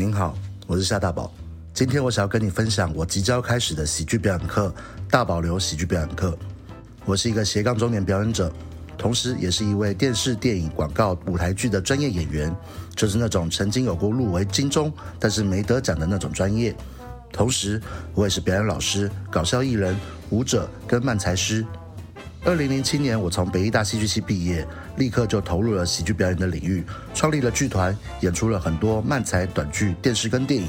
您好，我是夏大宝。今天我想要跟你分享我即将开始的喜剧表演课——大保留喜剧表演课。我是一个斜杠中年表演者，同时也是一位电视、电影、广告、舞台剧的专业演员，就是那种曾经有过入围金钟，但是没得奖的那种专业。同时，我也是表演老师、搞笑艺人、舞者跟漫才师。二零零七年，我从北艺大戏剧系毕业，立刻就投入了喜剧表演的领域，创立了剧团，演出了很多漫才、短剧、电视跟电影。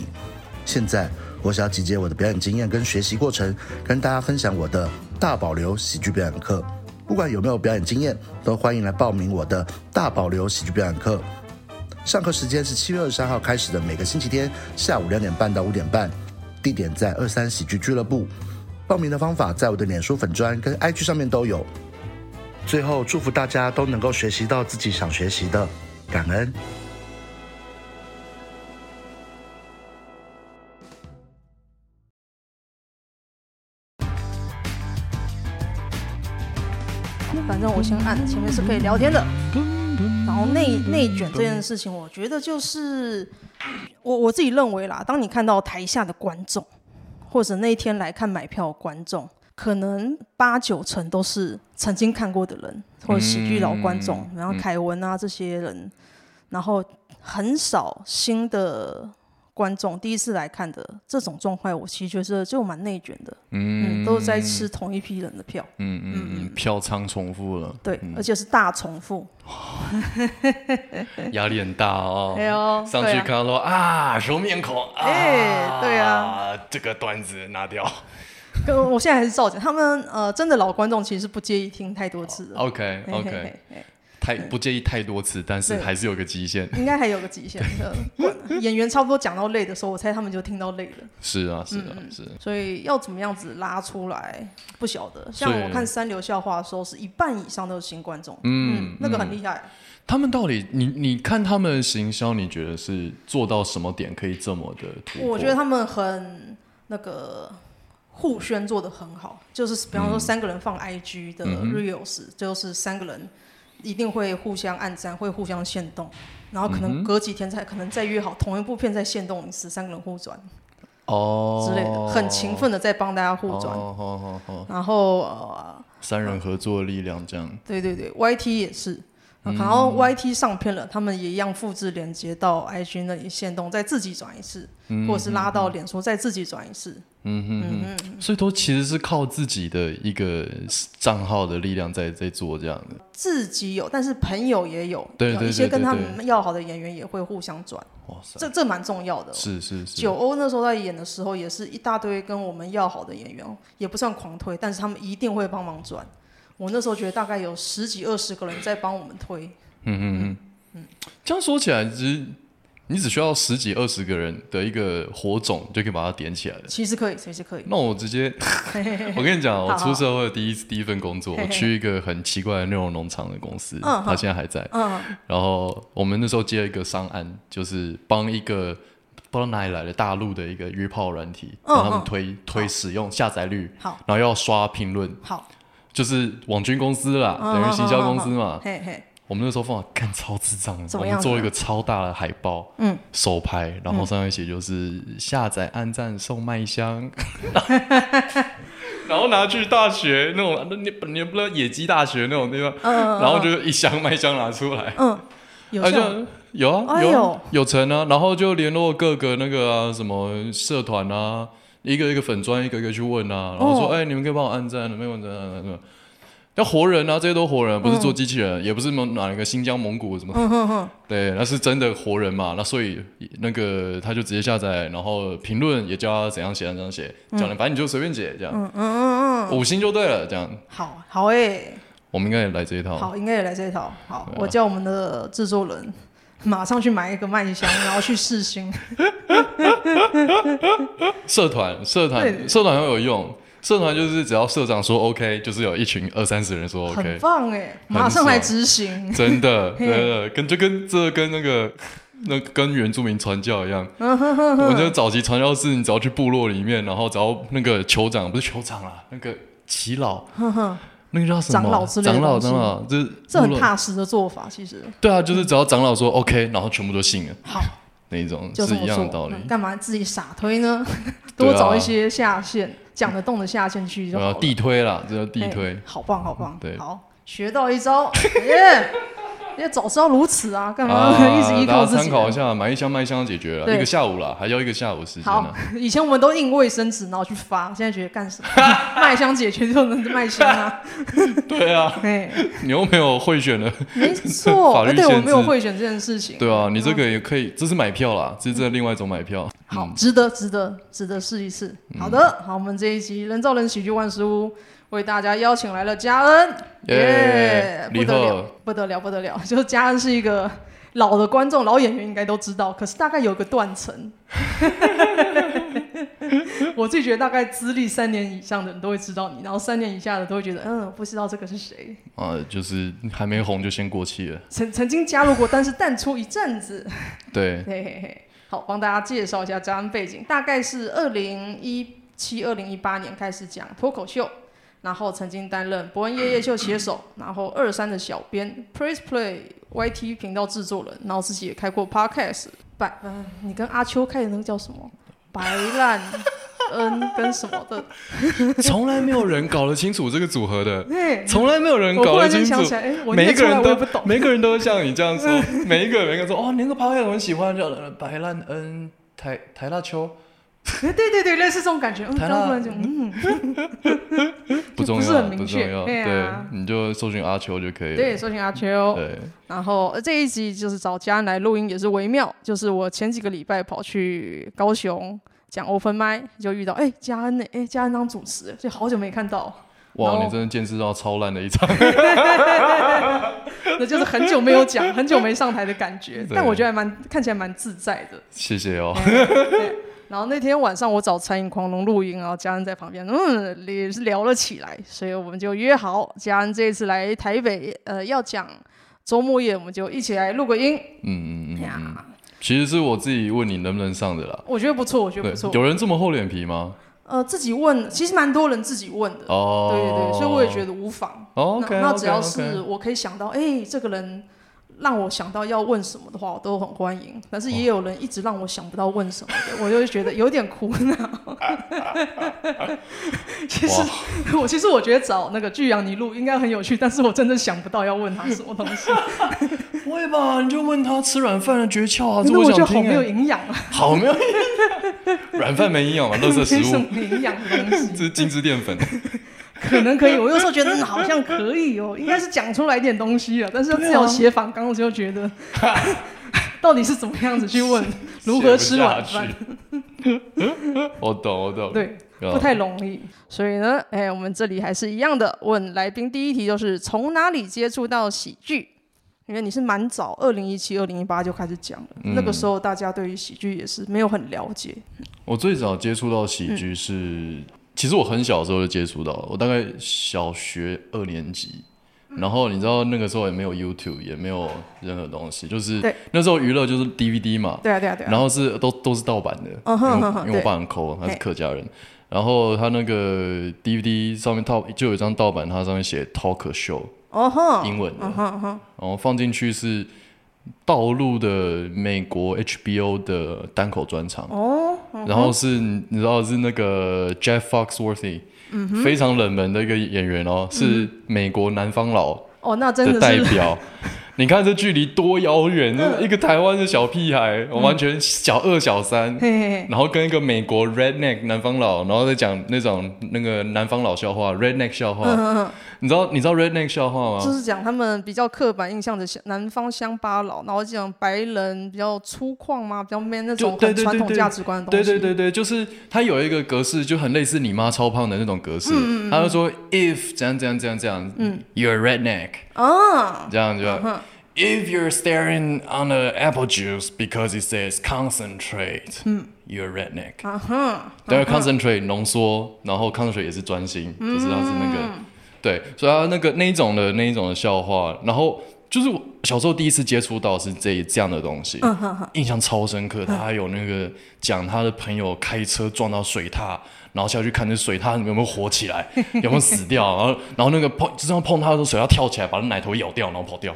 现在，我想要集结我的表演经验跟学习过程，跟大家分享我的大保留喜剧表演课。不管有没有表演经验，都欢迎来报名我的大保留喜剧表演课。上课时间是七月二十三号开始的，每个星期天下午两点半到五点半，地点在二三喜剧俱乐部。报名的方法在我的脸书粉专跟 IG 上面都有。最后，祝福大家都能够学习到自己想学习的，感恩。反正我先按，前面是可以聊天的。然后内内卷这件事情，我觉得就是我我自己认为啦，当你看到台下的观众。或者那一天来看买票的观众，可能八九成都是曾经看过的人，或者喜剧老观众，嗯、然后凯文啊、嗯、这些人，然后很少新的观众第一次来看的这种状态，我其实觉得就蛮内卷的，嗯，嗯，都是在吃同一批人的票，嗯嗯嗯，票仓重复了，对，而且是大重复，压力很大哦，哎呦，上去看到说啊，啊，熟面孔，哎，对啊，这个段子拿掉。跟我现在还是照讲，他们呃，真的老观众其实不介意听太多次。OK OK，太不介意太多次，但是还是有个极限。应该还有个极限的。演员差不多讲到累的时候，我猜他们就听到累了。是啊，是啊，是。所以要怎么样子拉出来，不晓得。像我看三流笑话的时候，是一半以上都是新观众。嗯，那个很厉害。他们到底，你你看他们的行销，你觉得是做到什么点可以这么的？我觉得他们很那个。互宣做得很好，就是比方说三个人放 IG 的 Reels，、嗯、就是三个人一定会互相暗赞，会互相限动，然后可能隔几天才可能再约好同一部片再限动一次，三个人互转哦。之类的，很勤奋的在帮大家互转。哦哦哦、然后、呃、三人合作力量这样。对对对，YT 也是，然后 YT 上片了，他们也一样复制连接到 IG 那里线动，再自己转一次，嗯、或者是拉到脸书再自己转一次。嗯哼嗯哼，所以都其实是靠自己的一个账号的力量在在做这样的。自己有，但是朋友也有，对，有一些跟他们要好的演员也会互相转。哇塞，这这蛮重要的。是是是。九欧那时候在演的时候，也是一大堆跟我们要好的演员，也不算狂推，但是他们一定会帮忙转。我那时候觉得大概有十几二十个人在帮我们推。嗯嗯嗯嗯，这样说起来，其实。你只需要十几二十个人的一个火种，就可以把它点起来了。其实可以，其实可以。那我直接，我跟你讲，我出社会的第一第一份工作，我去一个很奇怪的内容农场的公司，他现在还在。嗯然后我们那时候接了一个商案，就是帮一个不知道哪里来的大陆的一个约炮软体，帮他们推推使用下载率，好，然后要刷评论，好，就是网军公司啦，等于行销公司嘛。我们那时候放干超智障的，我们做一个超大的海报，嗯，手拍，然后上面写就是下载、按赞、送麦香，然后拿去大学那种，你你不知道野鸡大学那种地方，然后就一箱麦香拿出来，嗯，有有啊有有成啊，然后就联络各个那个啊什么社团啊，一个一个粉砖，一个一个去问啊，然后说哎，你们可以帮我按赞，没有按赞。要活人啊，这些都活人，不是做机器人，嗯、也不是哪哪一个新疆蒙古什么，嗯、哼哼对，那是真的活人嘛。那所以那个他就直接下载，然后评论也教他怎样写，怎样写，教你、嗯、反正你就随便写这样，嗯嗯嗯嗯，五星就对了，这样。好好诶、欸，我们应该也来这一套。好，应该也来这一套。好，啊、我叫我们的制作人马上去买一个麦香，然后去试新。社团，社团，社团很有用。社团就是只要社长说 OK，就是有一群二三十人说 OK，很棒哎，马上来执行，真的，真的跟就跟这跟那个那跟原住民传教一样。我觉得早期传教士，你只要去部落里面，然后只要那个酋长不是酋长啊，那个耆老，那个叫什么？长老之类的。长老，长老，就是这很踏实的做法，其实。对啊，就是只要长老说 OK，然后全部都信了。好，那一种是一样的道理。干嘛自己傻推呢？多找一些下线讲得动的下线去就好了。地推啦，这叫地推。好棒，好棒。对，好，学到一招。耶！因为早知道如此啊，干嘛 一直依靠自己？参考一下，买一箱卖一箱解决了，一个下午了，还要一个下午时间。好，以前我们都印卫生纸，然后去发，现在觉得干什么？卖箱解决就能卖箱啊？对啊，你又没有贿选了，没错，对，我没有贿选这件事情。对啊，你这个也可以，这是买票啦，这是另外一种买票。好，值得，值得，值得试一试。好的，好，我们这一集人造人喜剧万事屋。为大家邀请来了嘉恩，耶，不得了，不得了，不得了！就是嘉恩是一个老的观众、老演员，应该都知道。可是大概有个断层，我自己觉得大概资历三年以上的人都会知道你，然后三年以下的都会觉得，嗯，不知道这个是谁。啊，就是还没红就先过气了。曾曾经加入过，但是淡出一阵子。对，嘿嘿嘿。好，帮大家介绍一下嘉恩背景，大概是二零一七、二零一八年开始讲脱口秀。然后曾经担任博恩夜夜秀写手，然后二三的小编，Praise Play YT 频道制作人，然后自己也开过 Podcast。白，嗯、呃，你跟阿秋开的那个叫什么？白烂恩跟什么的？从来没有人搞得清楚这个组合的，从来没有人搞得清楚。每一个人都不懂，每个人都像你这样说，每一个人每个人说哦，你那个 Podcast 我很喜欢，叫白烂恩台台大秋。对对对，类似这种感觉。嗯，不重要，不重要。对，你就搜寻阿秋就可以了。对，搜寻阿秋。对。然后这一集就是找嘉恩来录音，也是微妙。就是我前几个礼拜跑去高雄讲 Open Mic，就遇到哎嘉恩呢，哎嘉恩当主持，所以好久没看到。哇，你真的见识到超烂的一场。那就是很久没有讲，很久没上台的感觉。但我觉得还蛮看起来蛮自在的。谢谢哦。然后那天晚上我找餐饮狂龙录音，然后嘉恩在旁边，嗯，也是聊了起来，所以我们就约好，嘉恩这一次来台北，呃，要讲周末夜，我们就一起来录个音。嗯嗯嗯。其实是我自己问你能不能上的啦。我觉得不错，我觉得不错。有人这么厚脸皮吗？呃，自己问，其实蛮多人自己问的。哦。对对对，所以我也觉得无妨。哦。那那只要是我可以想到，哎，这个人。让我想到要问什么的话，我都很欢迎。但是也有人一直让我想不到问什么的，我就会觉得有点苦恼。其实我其实我觉得找那个巨阳尼录应该很有趣，但是我真的想不到要问他什么东西。不会吧？你就问他吃软饭的诀窍啊！那我觉得好没有营养啊！好没有营养，软饭没营养嘛？垃圾食物，什么营养的东西？这是精致淀粉。可能可以，我有时候觉得好像可以哦，应该是讲出来一点东西了。但是只要写访纲，我就觉得 到底是怎么样子去问如何吃晚饭？我懂，我懂。对，不太容易。所以呢，哎，我们这里还是一样的，问来宾第一题就是从哪里接触到喜剧？因为你是蛮早，二零一七、二零一八就开始讲了。嗯、那个时候大家对于喜剧也是没有很了解。我最早接触到喜剧是。嗯其实我很小的时候就接触到了，我大概小学二年级，然后你知道那个时候也没有 YouTube，也没有任何东西，就是那时候娱乐就是 DVD 嘛，对啊对啊对啊，然后是都都是盗版的，因为我爸很抠，他是客家人，然后他那个 DVD 上面套就有一张盗版，它上面写 Talk Show，哦英文的，然后放进去是。道路的美国 HBO 的单口专场。哦，然后是你知道是那个 Jeff Foxworthy，非常冷门的一个演员哦，是美国南方佬哦，那真的代表。你看这距离多遥远，一个台湾的小屁孩，我完全小二小三，然后跟一个美国 redneck 南方佬，然后再讲那种那个南方佬笑话，redneck 笑话。你知道你知道 redneck 笑话吗？就是讲他们比较刻板印象的南方乡巴佬，然后讲白人比较粗犷嘛，比较 man 那种很传统价值观的东西。对对对对，就是他有一个格式，就很类似你妈超胖的那种格式。他就说 if 怎样怎样怎样怎样，嗯，you're redneck。哦，这样就。If you're staring on the apple juice because it says concentrate，嗯，you're a redneck。啊哈，对，concentrate 浓缩，然后 concentrate 也是专心，就是它是那个。对，所以他那个那一种的那一种的笑话，然后就是我小时候第一次接触到是这这样的东西，印象超深刻。他还有那个讲他的朋友开车撞到水獭，然后下去看那水它有没有活起来，有没有死掉，然后然后那个碰就这样碰它的时候，水要跳起来把那奶头咬掉，然后跑掉，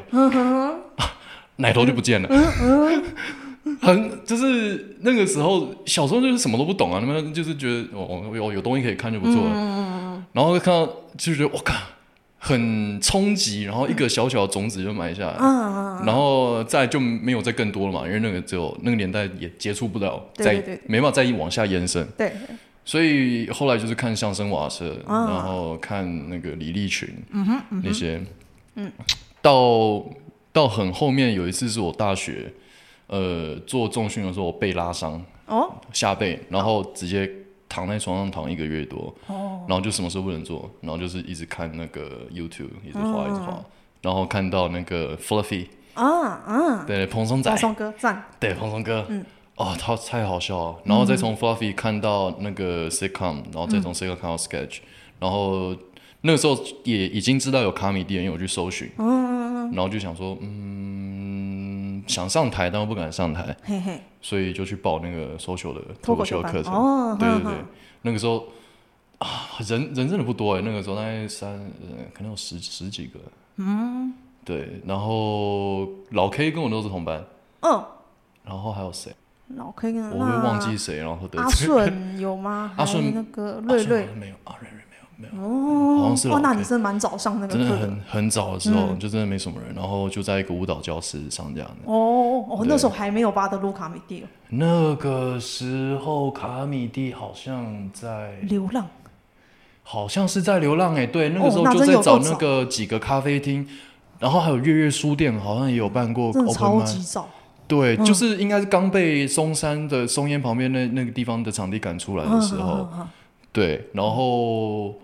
奶头就不见了。很就是那个时候小时候就是什么都不懂啊，那么就是觉得哦有有东西可以看就不错了，嗯、然后看到就觉得我靠。很冲击，然后一个小小的种子就埋下来，嗯、然后再就没有再更多了嘛，因为那个只有那个年代也接触不了，再没办法再往下延伸。对，所以后来就是看相声瓦舍，嗯、然后看那个李立群，嗯哼嗯哼。那些，嗯，到到很后面有一次是我大学，呃，做重训的时候我背拉伤，哦，下背，然后直接。躺在床上躺一个月多，哦。然后就什么事都不能做，然后就是一直看那个 YouTube，一直滑一直滑，然后看到那个 Fluffy，啊啊。对，蓬松仔，蓬松哥赞，对，蓬松哥，哦，他太好笑了，然后再从 Fluffy 看到那个 Sitcom，然后再从 Sitcom 看到 Sketch，然后那个时候也已经知道有卡米蒂，因为我去搜寻，然后就想说，嗯，想上台，但又不敢上台。所以就去报那个 social 的脱口秀课程，哦、对对对，嗯、那个时候啊，人人真的不多哎，那个时候大概三，呃，可能有十十几个，嗯，对，然后老 K 跟我都是同班，嗯，然后还有谁？老 K 跟我会忘记谁，然后阿顺有吗？阿顺那个瑞瑞没有，阿瑞瑞。没有哦，好像是哦，那你是蛮早上那个，真的很很早的时候，就真的没什么人，然后就在一个舞蹈教室上这样的。哦哦，那时候还没有巴德鲁卡米蒂。那个时候卡米蒂好像在流浪，好像是在流浪哎，对，那个时候就在找那个几个咖啡厅，然后还有月月书店，好像也有办过。超级早。对，就是应该是刚被松山的松烟旁边那那个地方的场地赶出来的时候，对，然后。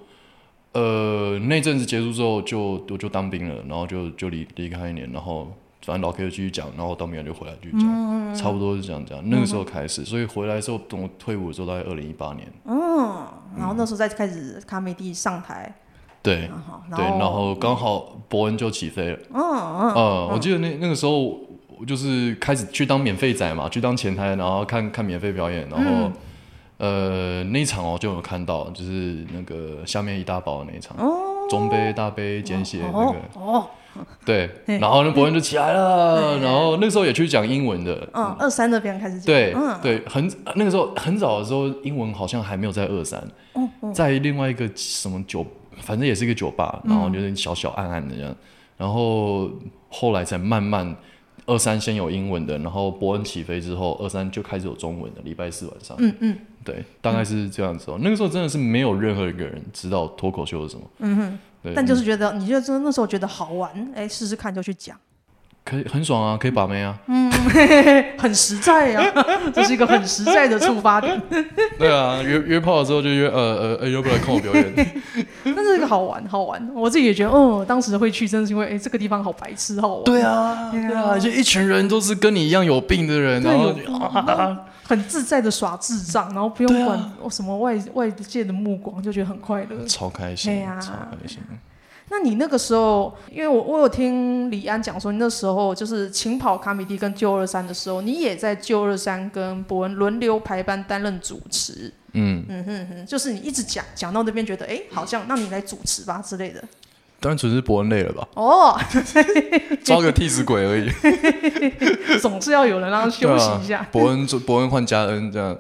呃，那阵子结束之后就，我就当兵了，然后就就离离开一年，然后反正老 K 就继续讲，然后当兵完就回来继续讲，嗯、差不多是这样讲。那个时候开始，所以回来之后，等我退伍的时候大概二零一八年。嗯，然后那时候再开始卡米蒂上台。对，对，然后刚好伯恩就起飞了。嗯嗯。嗯，我记得那那个时候，我就是开始去当免费仔嘛，去当前台，然后看看免费表演，然后。嗯呃，那一场哦就有看到，就是那个下面一大包的那一场，中杯、大杯、简写那个，哦，对，然后那博恩就起来了，然后那个时候也去讲英文的，嗯，二三那边开始讲，对，对，很那个时候很早的时候，英文好像还没有在二三，在另外一个什么酒，反正也是一个酒吧，然后就是小小暗暗的这样，然后后来才慢慢。二三先有英文的，然后伯恩起飞之后，二三就开始有中文的。礼拜四晚上，嗯嗯，对，大概是这样子哦。那个时候真的是没有任何一个人知道脱口秀是什么，嗯哼，对。但就是觉得，你就真的那时候觉得好玩，哎，试试看就去讲。可以很爽啊，可以把妹啊，嗯，很实在啊，这是一个很实在的触发点。对啊，约约炮的时候就约呃呃，要不要来看我表演？但是这个好玩好玩，我自己也觉得，哦，当时会去，真的是因为哎，这个地方好白痴，好玩。对啊，对啊，就一群人都是跟你一样有病的人，然后很自在的耍智障，然后不用管什么外外界的目光，就觉得很快乐，超开心，对啊，超开心。那你那个时候，因为我我有听李安讲说，你那时候就是勤跑卡米蒂跟旧二三的时候，你也在旧二三跟博恩轮流排班担任主持。嗯嗯哼哼，就是你一直讲讲到那边觉得，哎，好像那你来主持吧之类的。单纯是伯恩累了吧？哦，抓个替死鬼而已。总是要有人让他休息一下。伯恩伯恩换加恩这样。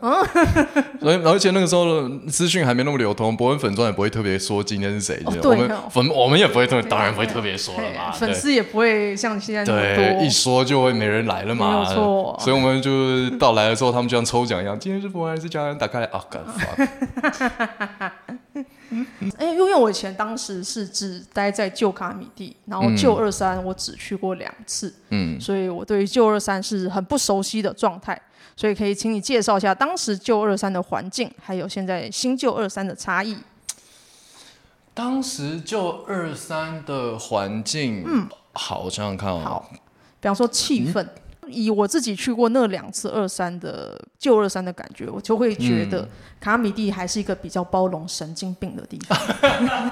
所以而且那个时候的资讯还没那么流通，伯恩粉专也不会特别说今天是谁。我们粉我们也不会特别，当然不会特别说了嘛。粉丝也不会像现在。对，一说就会没人来了嘛。没错。所以我们就到来的时候，他们就像抽奖一样，今天是伯恩还是加恩？打开来啊，干啥？哎，因为我以前当时是只待在旧卡米蒂，然后旧二三我只去过两次，嗯，所以我对于旧二三是很不熟悉的状态，所以可以请你介绍一下当时旧二三的环境，还有现在新旧二三的差异。当时旧二三的环境，嗯，好，我想想看哦，好，比方说气氛。嗯以我自己去过那两次二三的旧二三的感觉，我就会觉得卡米蒂还是一个比较包容神经病的地方。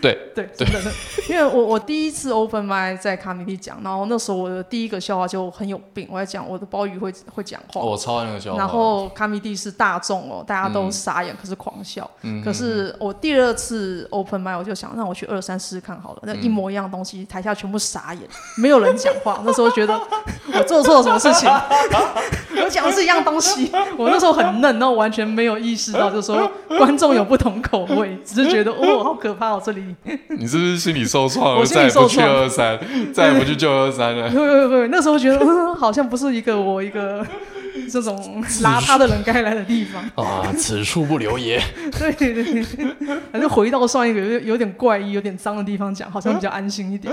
对 对，真的，因为我我第一次 open mic 在卡米蒂讲，然后那时候我的第一个笑话就很有病，我在讲我的鲍鱼会会讲话，我超爱那个笑话。然后卡米蒂是大众哦，大家都傻眼，可是狂笑。可是我第二次 open mic 我就想让我去二三试试看好了，那一模一样东西，台下全部傻眼，没有人讲话。那时候觉得。了，我做错了什么事情？我讲的是一样东西。我那时候很嫩，然后完全没有意识到，就是说观众有不同口味，只是觉得哦，好可怕哦，这里。你是不是心理受创了？我心理受创。再也不去二三，再也不去 救二三了。不不不，那时候觉得嗯，好像不是一个我一个。这种邋遢的人该来的地方啊，此处不留爷。对 对对，还是回到上一个有有点怪异、有点脏的地方讲，好像比较安心一点。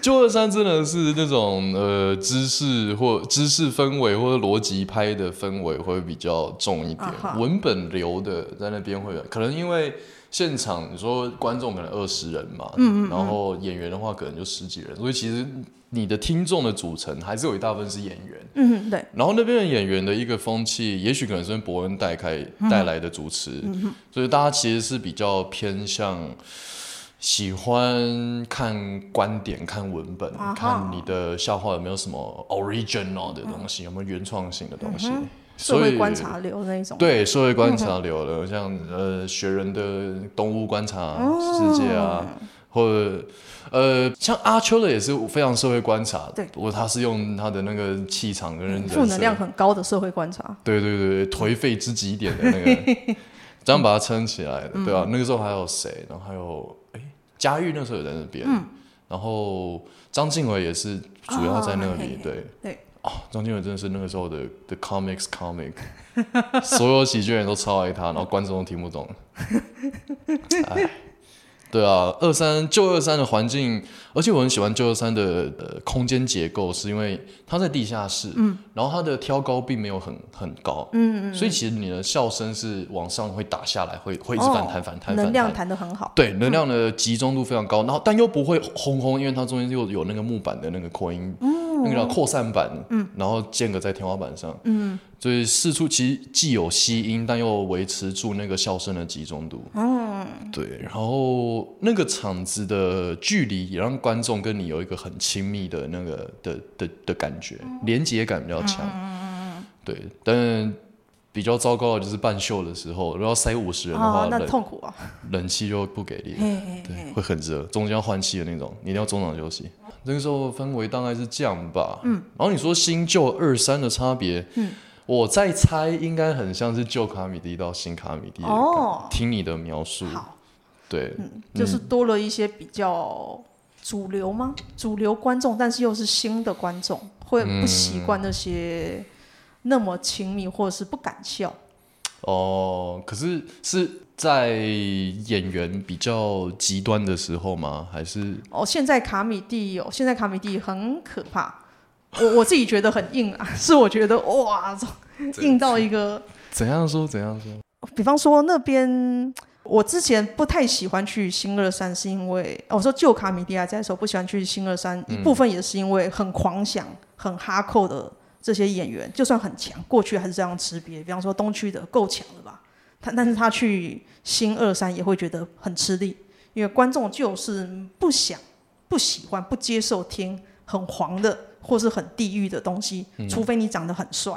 旧二三真的是那种呃知识或知识氛围或者逻辑拍的氛围会比较重一点，啊、文本流的在那边会可能因为现场你说观众可能二十人嘛，嗯，嗯，嗯，然后演员的话可能就十几人，所以其实。你的听众的组成还是有一大部分是演员，嗯，对。然后那边的演员的一个风气，也许可能是博恩带开带来的主持，嗯，所以大家其实是比较偏向喜欢看观点、看文本、啊、看你的笑话有没有什么 original 的东西，嗯、有没有原创性的东西。嗯、社会观察流那一种，对社会观察流的，嗯、像呃学人的动物观察世界啊，嗯、或者。呃，像阿秋的也是非常社会观察，对，不过他是用他的那个气场跟人负能量很高的社会观察，对对对，颓废之极点的那个，这样把它撑起来的，对啊，那个时候还有谁？然后还有哎，嘉玉那时候也在那边，然后张静伟也是主要在那里，对。对，哦，张静伟真的是那个时候的 The Comics Comic，所有喜剧人都超爱他，然后观众都听不懂，哎。对啊，二三旧二三的环境，而且我很喜欢旧二三的呃空间结构，是因为它在地下室，嗯，然后它的挑高并没有很很高，嗯嗯，所以其实你的笑声是往上会打下来，会会一直反弹反弹反弹，能量弹得很好，对，能量的集中度非常高，然后但又不会轰轰，因为它中间又有那个木板的那个扩音，嗯，那个叫扩散板，嗯，然后间隔在天花板上，嗯。所以四处其实既有吸音，但又维持住那个笑声的集中度。嗯，对。然后那个场子的距离也让观众跟你有一个很亲密的那个的的的感觉，连接感比较强。嗯，对。但比较糟糕的就是半秀的时候，如果要塞五十人的话，那痛苦啊。冷气就不给力，对，会很热，中间要换气的那种，你一定要中场休息。那个时候氛围大概是这样吧。嗯。然后你说新旧二三的差别，嗯。我在猜，应该很像是旧卡米蒂到新卡米蒂哦。听你的描述，好，对，嗯，就是多了一些比较主流吗？主流观众，但是又是新的观众，会不习惯那些那么亲密，或者是不敢笑。哦，可是是在演员比较极端的时候吗？还是？哦，现在卡米蒂有，现在卡米蒂很可怕。我我自己觉得很硬啊，是我觉得哇，硬到一个怎样说怎样说？比方说那边，我之前不太喜欢去新二三，是因为我说旧卡米蒂亚在的时候不喜欢去新二三，一部分也是因为很狂想、很哈扣的这些演员，就算很强，过去还是这样吃瘪。比方说东区的够强了吧？他但是他去新二三也会觉得很吃力，因为观众就是不想、不喜欢、不接受听很黄的。或是很地狱的东西，除非你长得很帅。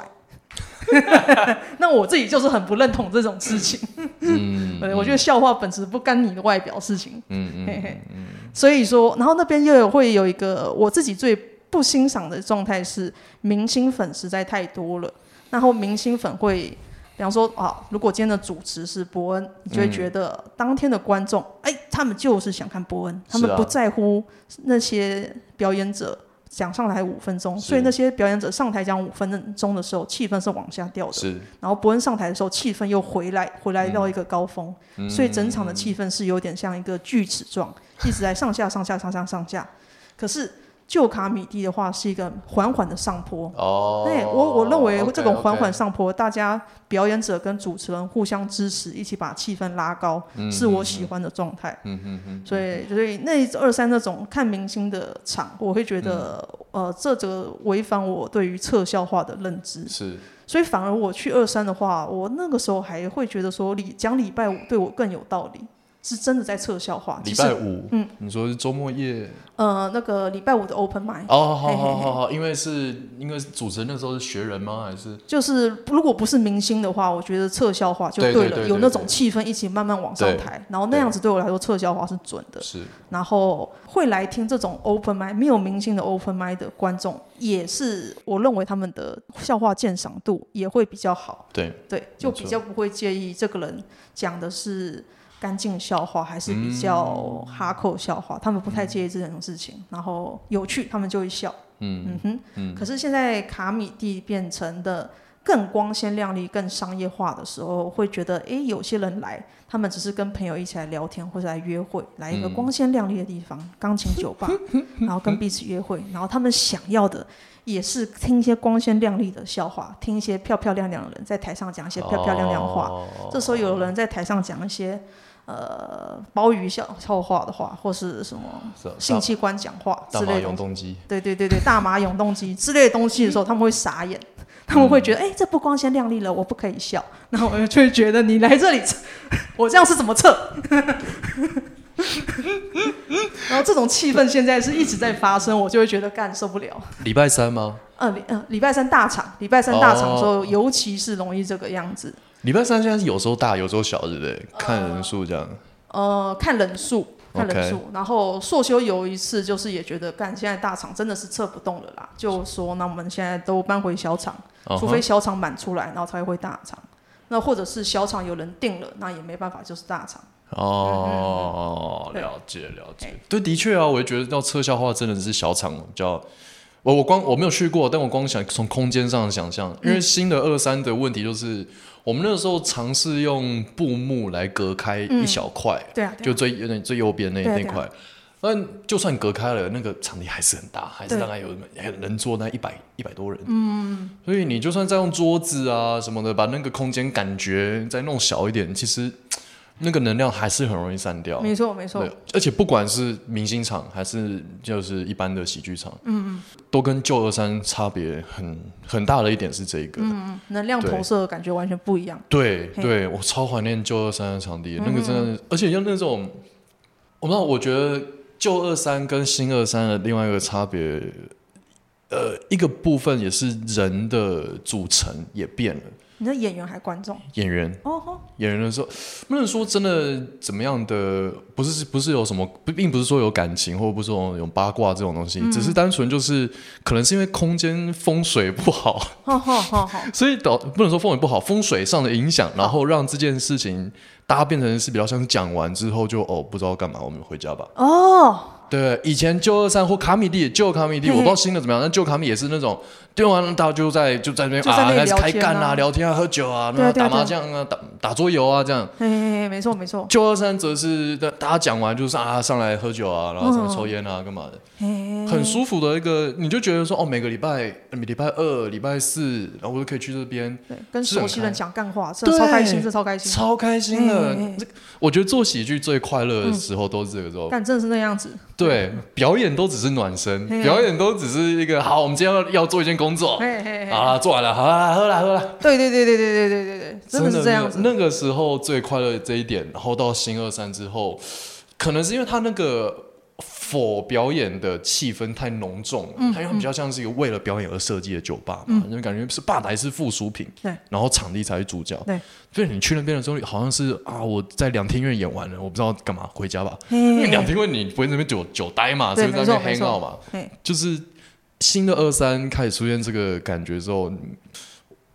嗯、那我自己就是很不认同这种事情。嗯，我觉得笑话本质不干你的外表事情。嗯嗯，嘿嘿。所以说，然后那边又有会有一个我自己最不欣赏的状态是，明星粉实在太多了。然后明星粉会，比方说啊，如果今天的主持是伯恩，你就会觉得当天的观众，哎、嗯，他们就是想看伯恩，他们不在乎那些表演者。讲上台五分钟，所以那些表演者上台讲五分钟的时候，气氛是往下掉的。是，然后伯恩上台的时候，气氛又回来，回来到一个高峰，嗯、所以整场的气氛是有点像一个锯齿状，一直在上下上下上下上下。可是。旧卡米蒂的话是一个缓缓的上坡哦，对，我我认为这种缓缓上坡，大家表演者跟主持人互相支持，一起把气氛拉高，是我喜欢的状态。嗯嗯嗯。所以所以那二三那种看明星的场，我会觉得呃，这则违反我对于侧笑话的认知。是。所以反而我去二三的话，我那个时候还会觉得说礼讲礼拜五对我更有道理。是真的在测笑话。礼拜五，嗯，你说是周末夜？呃，那个礼拜五的 open mic。哦，好好好好，因为是因为主持人那时候是学人吗？还是？就是如果不是明星的话，我觉得测笑话就对了，有那种气氛一起慢慢往上抬，然后那样子对我来说测笑话是准的。是。然后会来听这种 open mic 没有明星的 open mic 的观众，也是我认为他们的笑话鉴赏度也会比较好。对对，就比较不会介意这个人讲的是。干净笑话还是比较哈扣笑话，嗯、他们不太介意这种事情，嗯、然后有趣他们就会笑。嗯嗯哼。嗯，可是现在卡米蒂变成的更光鲜亮丽、更商业化的时候，会觉得，哎，有些人来，他们只是跟朋友一起来聊天或者来约会，来一个光鲜亮丽的地方，钢、嗯、琴酒吧，然后跟彼此约会，然后他们想要的也是听一些光鲜亮丽的笑话，听一些漂漂亮亮的人在台上讲一些漂漂亮亮话。哦、这时候有人在台上讲一些。呃，鲍鱼笑笑话的话，或是什么性器官讲话之类的，永动机，对对对对，大麻永动机之类的东西的时候，他们会傻眼，他们会觉得，哎、嗯欸，这不光鲜亮丽了，我不可以笑。然后我就会觉得，你来这里，我这样是怎么测？然后这种气氛现在是一直在发生，我就会觉得干受不了。礼拜三吗？嗯，礼嗯，礼拜三大场，礼拜三大场的时候，哦、尤其是容易这个样子。礼拜三现在是有时候大，有时候小，对不对？看人数这样。呃，看人数，看人数。然后硕修有一次就是也觉得，干现在大厂真的是撤不动了啦，就说那我们现在都搬回小厂，uh huh. 除非小厂满出来，然后才会大厂。那或者是小厂有人定了，那也没办法，就是大厂。哦，了解了解。对，的确啊，我也觉得要撤销的话真的是小厂比较。我我光我没有去过，但我光想从空间上想象，因为新的二三的问题就是。我们那个时候尝试用布幕来隔开一小块，对啊，就最有点最右边那那块。但就算隔开了，那个场地还是很大，还是大概有人坐那一百一百多人。嗯，所以你就算再用桌子啊什么的，把那个空间感觉再弄小一点，其实。那个能量还是很容易散掉，没错没错。而且不管是明星场还是就是一般的喜剧场，嗯嗯，都跟旧二三差别很很大的一点是这个，嗯嗯，能量投射的感觉完全不一样。对对，我超怀念旧二三的场地，那个真的，而且像那种，我不知道，我觉得旧二三跟新二三的另外一个差别，呃，一个部分也是人的组成也变了。你的演员还观众？演员哦吼，演员的时候不能说真的怎么样的，不是不是有什么，并不是说有感情，或者不是说有八卦这种东西，嗯、只是单纯就是可能是因为空间风水不好，所以导不能说风水不好，风水上的影响，然后让这件事情大家变成是比较像讲完之后就哦不知道干嘛，我们回家吧。哦。对，以前旧二三或卡米蒂，旧卡米蒂，我不知道新的怎么样，但旧卡米也是那种，丢完大家就在就在那边啊，开始开干啊，聊天啊，喝酒啊，那打麻将啊，打打桌游啊，这样。嘿嘿嘿，没错没错。旧二三则是大家讲完就是啊，上来喝酒啊，然后什么抽烟啊，干嘛的，很舒服的一个，你就觉得说哦，每个礼拜礼拜二、礼拜四，然后我就可以去这边，对，跟熟悉人讲干话，真的超开心，这超开心，超开心的。我觉得做喜剧最快乐的时候都是这个时候，但真的是那样子。对，表演都只是暖身，表演都只是一个好，我们今天要要做一件工作，好了，做完了，好了，喝了，喝了。对对对对对对对对对，真的是这样子。那个时候最快乐的这一点，然后到新二三之后，可能是因为他那个。for 表演的气氛太浓重了，它又比较像是一个为了表演而设计的酒吧嘛，就感觉是吧台是附属品，对，然后场地才是主角，对，所以你去那边的时候，好像是啊，我在两厅院演完了，我不知道干嘛，回家吧，因为两厅院你不会在那边久久待嘛，所以在那边 hang out 嘛，就是新的二三开始出现这个感觉之后。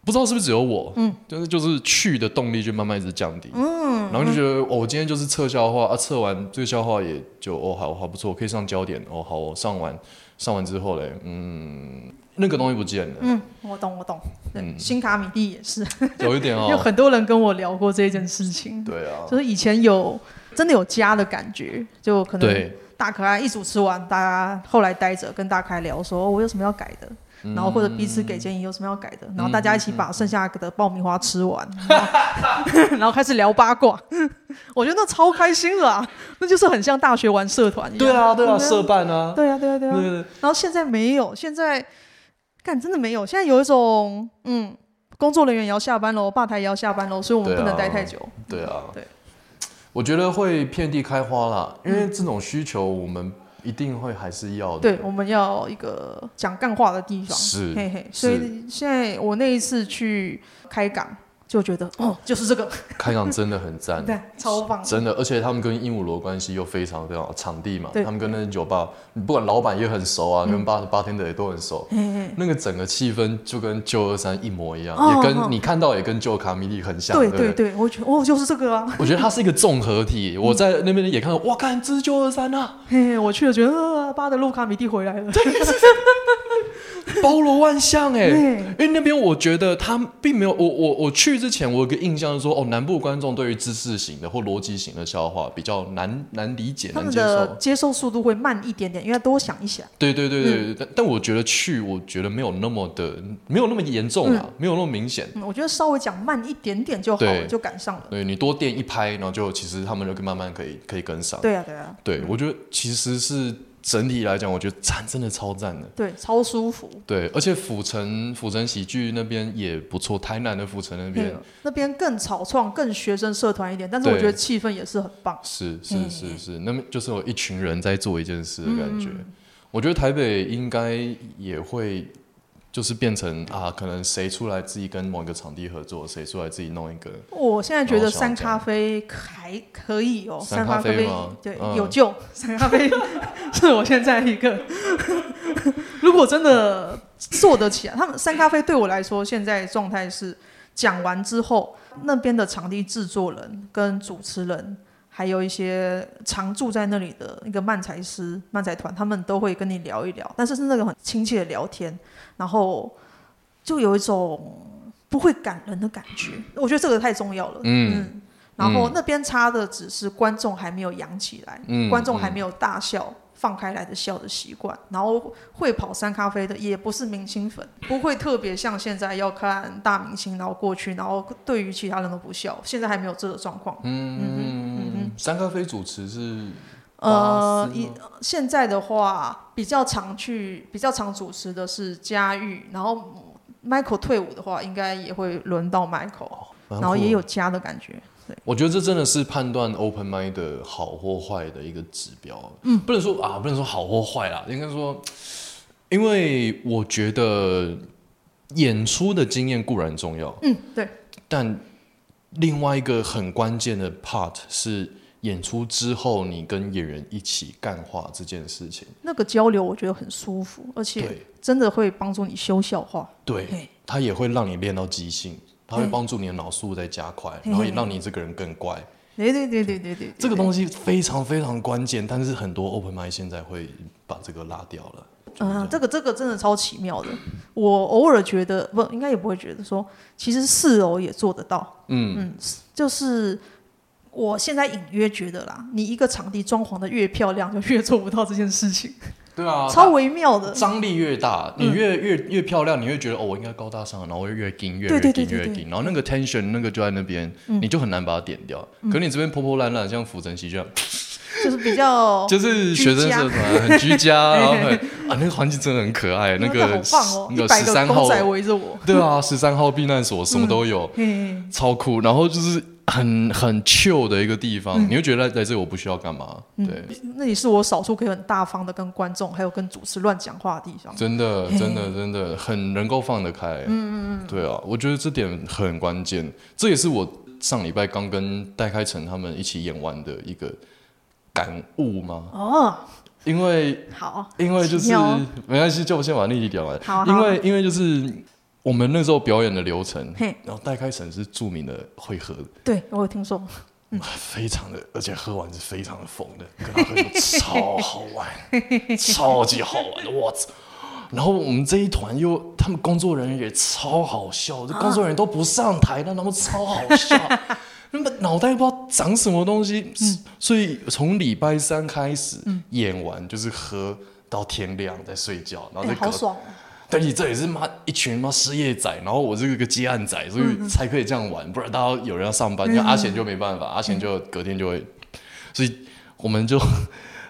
不知道是不是只有我，嗯，就是就是去的动力就慢慢一直降低，嗯，然后就觉得哦，我今天就是测消化啊，测完这个消化也就哦，好好不错，可以上焦点哦，好，我上完上完之后嘞，嗯，那个东西不见了，嗯，我懂我懂，嗯，新卡米蒂也是。有一点哦，有很多人跟我聊过这件事情，对啊，就是以前有真的有家的感觉，就可能大可爱一组吃完，大家后来待着跟大可爱聊说，我有什么要改的。然后或者彼此给建议，有什么要改的，然后大家一起把剩下的爆米花吃完，然后 开始聊八卦，我觉得那超开心的啊，那就是很像大学玩社团一样。对啊，对啊，社办啊。对啊，对啊，对啊。然后现在没有，现在干真的没有，现在有一种嗯，工作人员也要下班喽，吧台也要下班喽，所以我们不能待太久。对啊。对。我觉得会遍地开花啦，因为这种需求我们一定会还是要的。对，我们要一个讲干话的地方。是，嘿嘿。所以现在我那一次去开港。就觉得哦，就是这个。开港真的很赞，对，超棒，真的，而且他们跟鹦鹉螺关系又非常非常好，场地嘛，他们跟那些酒吧，不管老板也很熟啊，跟八八天的也都很熟，那个整个气氛就跟旧二三一模一样，也跟你看到也跟旧卡米利很像，对对对，我觉得哦，就是这个啊，我觉得它是一个综合体，我在那边也看到，哇，看这是旧二三啊，嘿嘿，我去了觉得啊，巴德路卡米蒂回来了。包罗万象哎，因为那边我觉得他并没有我我我去之前我有个印象是说哦，南部观众对于知识型的或逻辑型的笑话比较难难理解，难接受，他们的接受速度会慢一点点，因为多想一想。对对对对，嗯、但但我觉得去我觉得没有那么的没有那么严重啊，嗯、没有那么明显、嗯。我觉得稍微讲慢一点点就好了，就赶上了。对你多垫一拍，然后就其实他们就慢慢可以可以跟上。对啊对啊，对，嗯、我觉得其实是。整体来讲，我觉得赞真的超赞的，对，超舒服。对，而且府城府城喜剧那边也不错，台南的府城那边，那边更草创、更学生社团一点，但是我觉得气氛也是很棒。是是是是，那么就是有一群人在做一件事的感觉。嗯、我觉得台北应该也会。就是变成啊，可能谁出来自己跟某一个场地合作，谁出来自己弄一个。我现在觉得三咖啡还可以哦，三咖啡吗？对，有救。三咖啡是我现在一个，如果真的做得起来，他们三咖啡对我来说，现在状态是讲完之后，那边的场地制作人跟主持人。还有一些常住在那里的一个漫才师、漫才团，他们都会跟你聊一聊，但是是那个很亲切的聊天，然后就有一种不会感人的感觉。我觉得这个太重要了。嗯，嗯，然后那边差的只是观众还没有扬起来，嗯，观众还没有大笑。放开来的笑的习惯，然后会跑三咖啡的也不是明星粉，不会特别像现在要看大明星，然后过去，然后对于其他人都不笑。现在还没有这个状况。嗯嗯嗯嗯。三咖啡主持是呃，一现在的话比较常去，比较常主持的是嘉玉，然后 Michael 退伍的话，应该也会轮到 Michael，然后也有家的感觉。我觉得这真的是判断 open mind 的好或坏的一个指标。嗯，不能说啊，不能说好或坏啦，应该说，因为我觉得演出的经验固然重要。嗯，对。但另外一个很关键的 part 是演出之后，你跟演员一起干话这件事情。那个交流我觉得很舒服，而且真的会帮助你修笑话。对，对它也会让你练到即兴。它会帮助你的脑速在加快，然后也让你这个人更乖。对对对对对对，这个东西非常非常关键，但是很多 open mic 现在会把这个拉掉了。嗯，这个这个真的超奇妙的。我偶尔觉得，不，应该也不会觉得说，其实四楼也做得到。嗯嗯，就是我现在隐约觉得啦，你一个场地装潢的越漂亮，就越做不到这件事情。对啊，超微妙的，张力越大，你越越越漂亮，你会觉得哦，我应该高大上，然后我会越紧越越紧越紧，然后那个 tension 那个就在那边，你就很难把它点掉。可你这边破破烂烂，像浮城喜剧这样，就是比较 就是学生社团很居家，然后很啊那个环境真的很可爱，那个那个十三号围着我，对啊，十三号避难所什么都有，超酷，然后就是。很很 chill 的一个地方，嗯、你会觉得在这里我不需要干嘛？嗯、对，那里是我少数可以很大方的跟观众还有跟主持乱讲话的地方。真的，真的，真的很能够放得开。嗯嗯嗯，对啊，我觉得这点很关键。这也是我上礼拜刚跟戴开成他们一起演完的一个感悟吗？哦，因为好，因为就是没关系，就我先把那题讲完。好，好，因为因为就是。我们那时候表演的流程，然后戴开成是著名的会喝的，对，我有听说，嗯、非常的，而且喝完是非常的疯的，跟他喝酒超好玩，超级好玩的，我操！然后我们这一团又，他们工作人员也超好笑，这工作人员都不上台，但他们超好笑，那么脑袋不知道长什么东西，嗯、所以从礼拜三开始、嗯、演完就是喝到天亮再睡觉，然后再搞。欸但是这也是妈一群妈失业仔，然后我这个个接案仔，所以才可以这样玩，不然大家有人要上班，像阿贤就没办法，阿贤就隔天就会，所以我们就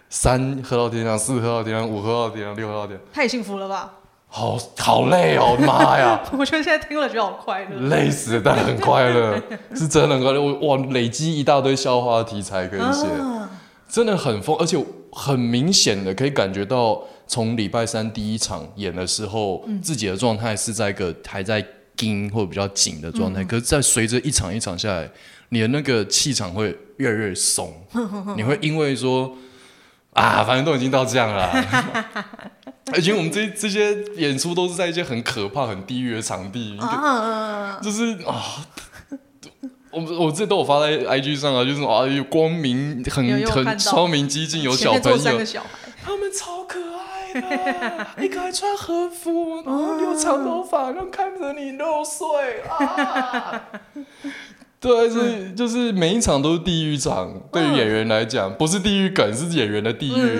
三喝到天亮，四喝到天亮，五喝到天亮，六喝到天亮，太幸福了吧？好好累哦，妈呀！我觉得现在听了觉得好快乐，累死了，但很快乐，是真的很快乐。我哇，累积一大堆笑话题材可以写，啊、真的很疯，而且很明显的可以感觉到，从礼拜三第一场演的时候，嗯、自己的状态是在一个还在紧或者比较紧的状态，嗯、可是，在随着一场一场下来，你的那个气场会越来越松，你会因为说啊，反正都已经到这样了。而且我们这这些演出都是在一些很可怕、很地狱的场地，就，就是啊，我我这都有发在 IG 上啊，就是啊，有光明很很超明激进，有小朋友，他们超可爱的，一个还穿和服，然后留长头发，然后看着你六岁啊，对，是就是每一场都是地狱场，对于演员来讲，不是地狱梗，是演员的地狱。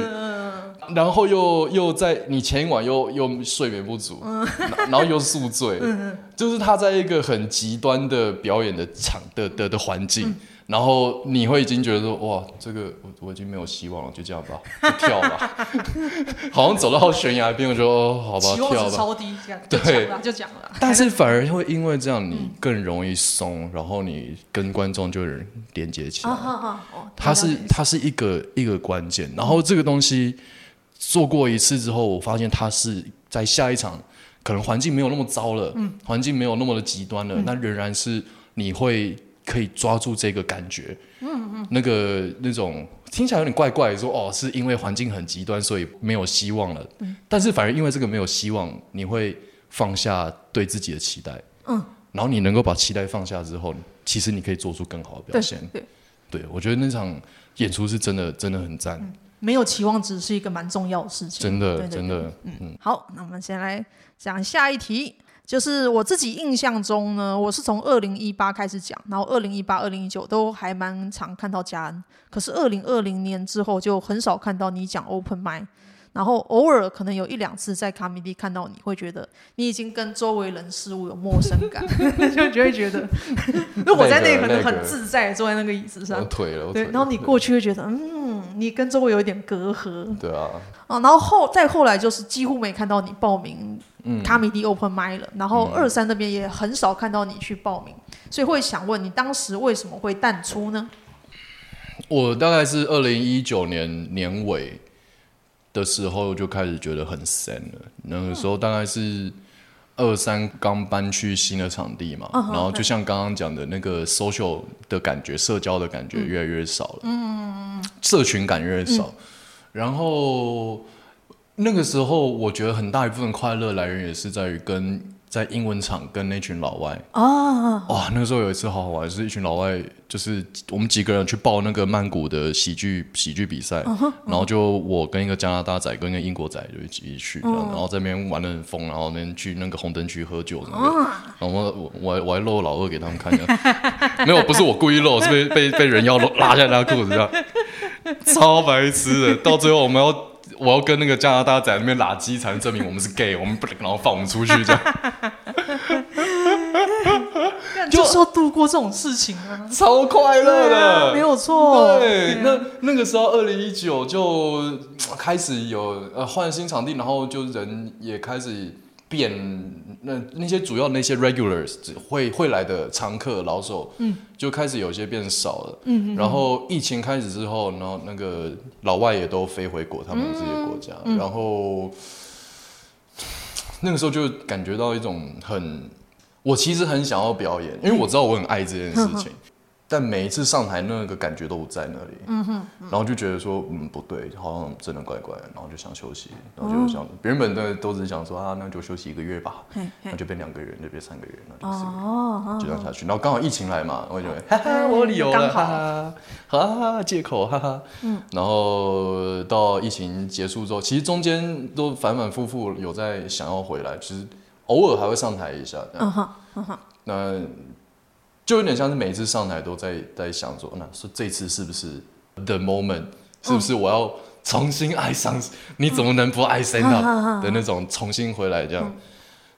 然后又又在你前一晚又又睡眠不足，嗯、然后又宿醉，嗯、就是他在一个很极端的表演的场的的的环境，嗯、然后你会已经觉得说哇，这个我我已经没有希望了，就这样吧，就跳吧，好像走到悬崖边，我就说好吧，跳吧，超低，这样对，就讲了。但是反而会因为这样，你更容易松，然后你跟观众就连接起来。它是它是一个一个关键，然后这个东西。做过一次之后，我发现它是在下一场，可能环境没有那么糟了，嗯，环境没有那么的极端了，那、嗯、仍然是你会可以抓住这个感觉，嗯嗯，那个那种听起来有点怪怪的，说哦，是因为环境很极端，所以没有希望了，嗯，但是反而因为这个没有希望，你会放下对自己的期待，嗯，然后你能够把期待放下之后，其实你可以做出更好的表现，对，对，对我觉得那场演出是真的真的很赞。嗯。没有期望值是一个蛮重要的事情，真的，对对对。真的，嗯。嗯。好，那我们先来讲下一题，就是我自己印象中呢，我是从二零一八开始讲，然后二零一八、二零一九都还蛮常看到嘉恩，可是二零二零年之后就很少看到你讲 open mic。然后偶尔可能有一两次在卡米蒂看到你，会觉得你已经跟周围人事物有陌生感，就 就会觉得，我在那里可能很自在坐在那个椅子上，我腿了，对，然后你过去会觉得，嗯，你跟周围有一点隔阂，对啊，啊，然后后再后来就是几乎没看到你报名卡米蒂 Open Mic 了，然后二三那边也很少看到你去报名，所以会想问你当时为什么会淡出呢？我大概是二零一九年年尾。的时候就开始觉得很神了。那个时候大概是二三刚搬去新的场地嘛，然后就像刚刚讲的那个 social 的感觉、社交的感觉越来越少了，嗯，社群感越少。然后那个时候我觉得很大一部分快乐来源也是在于跟。在英文场跟那群老外。哦，哇，那个时候有一次好好玩，是一群老外，就是我们几个人去报那个曼谷的喜剧喜剧比赛，然后就我跟一个加拿大仔跟一个英国仔就一起去，然后在那边玩的很疯，然后那边去那个红灯区喝酒然后我我还我还露老二给他们看的，没有，不是我故意露，是被被被人要拉下他裤子这样，超白痴的，到最后我们要。我要跟那个加拿大仔那边拉鸡，才能证明我们是 gay，我们不能然后放我们出去这样。就是要度过这种事情啊，超快乐的，没有错。对，那那个时候二零一九就开始有呃换新场地，然后就人也开始变。那那些主要那些 regulars 会会来的常客老手，嗯，就开始有些变少了，嗯，然后疫情开始之后，然后那个老外也都飞回国，他们自己的国家，嗯、然后那个时候就感觉到一种很，我其实很想要表演，因为我知道我很爱这件事情。嗯但每一次上台，那个感觉都不在那里，嗯哼，然后就觉得说，嗯，不对，好像真的怪怪，然后就想休息，然后就想，原本的都是想说啊，那就休息一个月吧，那就变两个月，就变三个月，那就四个月，就这样下去。然后刚好疫情来嘛，我就哈哈，我有理由了，哈哈，哈哈，借口，哈哈，嗯。然后到疫情结束之后，其实中间都反反复复有在想要回来，其实偶尔还会上台一下，嗯哼，嗯哼，那。就有点像是每一次上台都在在想说，那说这次是不是 the moment？是不是我要重新爱上？嗯、你怎么能不爱 stand up 的那种重新回来这样？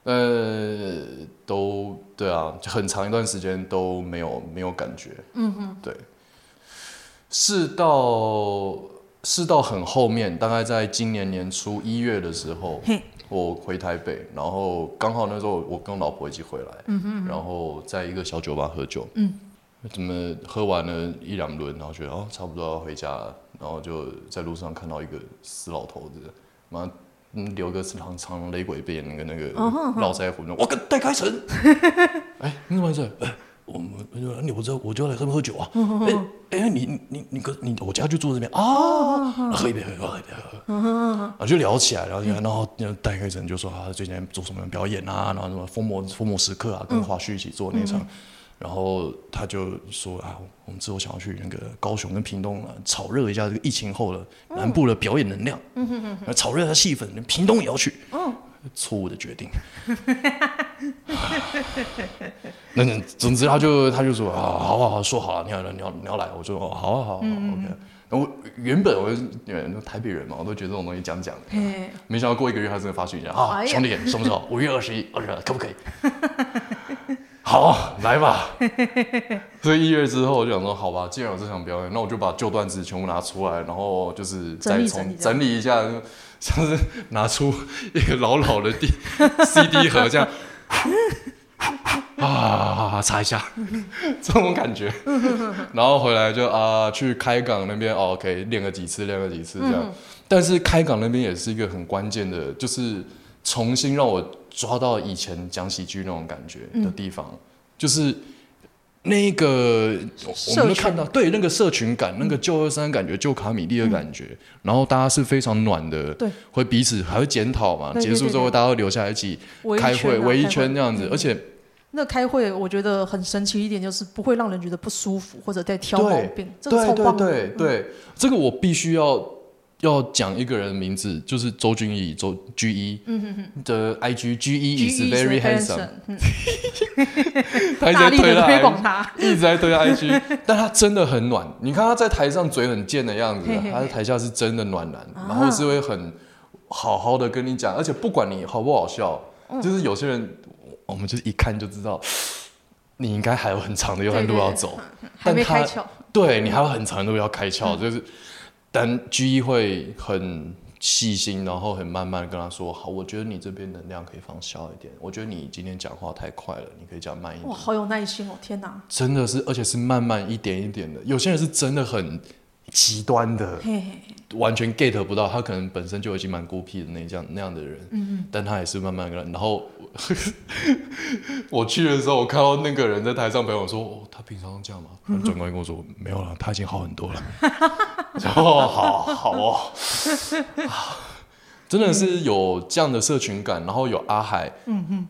嗯、呃，都对啊，很长一段时间都没有没有感觉。嗯哼，对。是到是到很后面，大概在今年年初一月的时候，嘿我回台北，然后刚好那时候我跟我老婆一起回来，嗯哼，然后在一个小酒吧喝酒，嗯，怎么喝完了一两轮，然后觉得哦差不多要回家了，然后就在路上看到一个死老头子，妈留个长长雷鬼辫，那个那个络腮胡，我跟戴开成，哎，你怎么回事？我们你不知道，我就来这边喝酒啊。哎哎，你你你哥你我家就住这边啊，喝一杯喝一杯喝一杯喝。啊，就聊起来，聊起来，然后戴开成就说他最近做什么表演啊，然后什么疯魔疯魔时刻啊，跟华胥一起做那场。然后他就说啊，我们之后想要去那个高雄跟屏东啊，炒热一下这个疫情后的南部的表演能量。嗯哼哼，炒热一下气氛，屏东也要去。错误的决定。那总之他就他就说啊，好好好，说好了，你要你要你要来，我说哦，好啊好啊好，OK。我原本我是台北人嘛，我都觉得这种东西讲讲的，没想到过一个月他真的发讯息啊，兄弟什么时候？五月二十一，二十可不可以？好，来吧。所以一月之后我就想说，好吧，既然有这场表演，那我就把旧段子全部拿出来，然后就是再从整理一下。像是拿出一个老老的 D CD 盒这样，啊，擦一下，这种感觉，然后回来就啊去开港那边哦，OK 练个几次，练个几次这样。但是开港那边也是一个很关键的，就是重新让我抓到以前讲喜剧那种感觉的地方，就是。那个我们都看到，对那个社群感，那个旧二三感觉，旧卡米利的感觉，然后大家是非常暖的，对，会彼此还会检讨嘛，结束之后大家会留下来一起开会，围一圈这样子，而且那开会我觉得很神奇一点，就是不会让人觉得不舒服或者在挑毛病，这个超棒的，对对对，这个我必须要。要讲一个人的名字，就是周俊义，周 G 一的 I G G 一 is very handsome，他一直在推广他，一直在推 I G，但他真的很暖。你看他在台上嘴很贱的样子，他在台下是真的暖男，然后是会很好好的跟你讲，而且不管你好不好笑，就是有些人我们就是一看就知道，你应该还有很长的一段路要走，还没开窍，对你还有很长的路要开窍，就是。但 G 一会很细心，然后很慢慢跟他说：“好，我觉得你这边能量可以放小一点。我觉得你今天讲话太快了，你可以讲慢一点。”哇，好有耐心哦！天哪，真的是，而且是慢慢一点一点的。有些人是真的很极端的，完全 get 不到。他可能本身就已经蛮孤僻的那这样那样的人，嗯嗯，但他也是慢慢跟，然后。我去的时候，我看到那个人在台上陪我说：“哦，他平常这样吗？”他转过来跟我说：“没有了，他已经好很多了。”然后好好哦，真的是有这样的社群感，然后有阿海。嗯哼，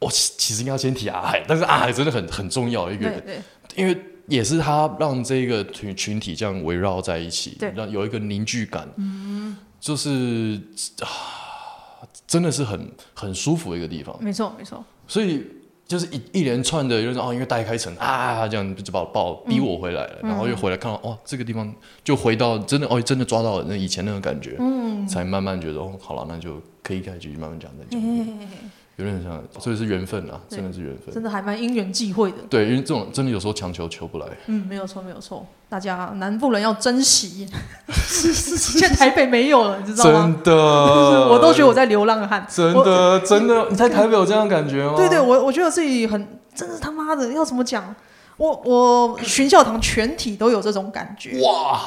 我其实应该先提阿海，但是阿海真的很很重要一个人，因为也是他让这个群群体这样围绕在一起，让有一个凝聚感。嗯，就是啊。真的是很很舒服的一个地方，没错没错。所以就是一一连串的，就是哦，因为戴开城啊，这样就把我抱逼我回来了，嗯、然后又回来看到哦，这个地方就回到真的哦，真的抓到了那以前那种感觉，嗯，才慢慢觉得哦，好了，那就可以开始继续慢慢讲再讲。有点像，所以是缘分啊，真的是缘分，真的还蛮因缘际会的。对，因为这种真的有时候强求求不来。嗯，没有错，没有错。大家南部人要珍惜，现在台北没有了，你知道吗？真的，我都觉得我在流浪汉。真的，真的，你在台北有这样感觉吗？对对，我我觉得自己很，真的他妈的要怎么讲？我我巡教堂全体都有这种感觉。哇！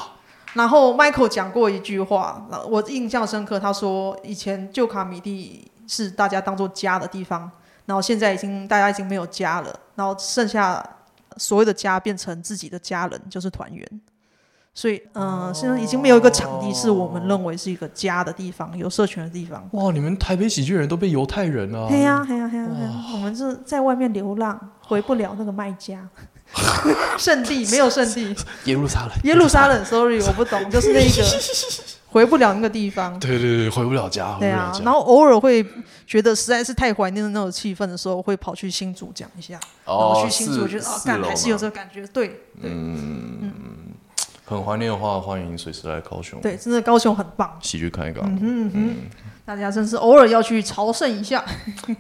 然后 Michael 讲过一句话，我印象深刻，他说以前旧卡米地。是大家当做家的地方，然后现在已经大家已经没有家了，然后剩下所谓的家变成自己的家人，就是团圆。所以，嗯、呃，现在已经没有一个场地是我们认为是一个家的地方，有社群的地方。哇，你们台北喜剧人都被犹太人了。对呀，对呀，对呀，我们是在外面流浪，回不了那个卖家 圣地，没有圣地。耶路撒冷，耶路撒冷，sorry，我不懂，就是那个。回不了那个地方，对对对，回不了家。对啊，然后偶尔会觉得实在是太怀念的那种气氛的时候，会跑去新竹讲一下。哦，然后去新竹，我觉得啊，干还是有这个感觉。对，嗯嗯，很怀念的话，欢迎随时来高雄。对，真的高雄很棒，喜剧开港。嗯嗯，大家真是偶尔要去朝圣一下。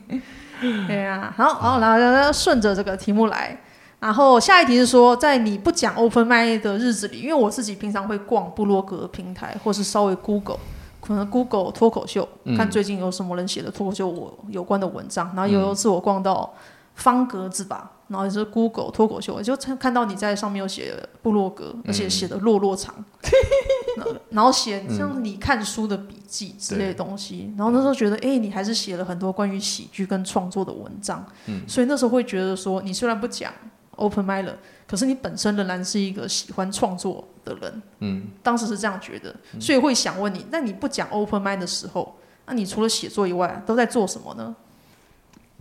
对啊，好好，然后顺着这个题目来。然后下一题是说，在你不讲 open mic 的日子里，因为我自己平常会逛部落格平台，或是稍微 Google 可能 Google 脱口秀，嗯、看最近有什么人写的脱口秀我有关的文章。然后有一次我逛到方格子吧，然后也是 Google 脱口秀，我就看到你在上面有写部落格，而且写的落落长，嗯、然后写像你看书的笔记之类的东西。嗯、然后那时候觉得，哎、欸，你还是写了很多关于喜剧跟创作的文章。嗯、所以那时候会觉得说，你虽然不讲 Open Mic 了，可是你本身仍然是一个喜欢创作的人。嗯，当时是这样觉得，所以会想问你，那你不讲 Open mind 的时候，那你除了写作以外，都在做什么呢？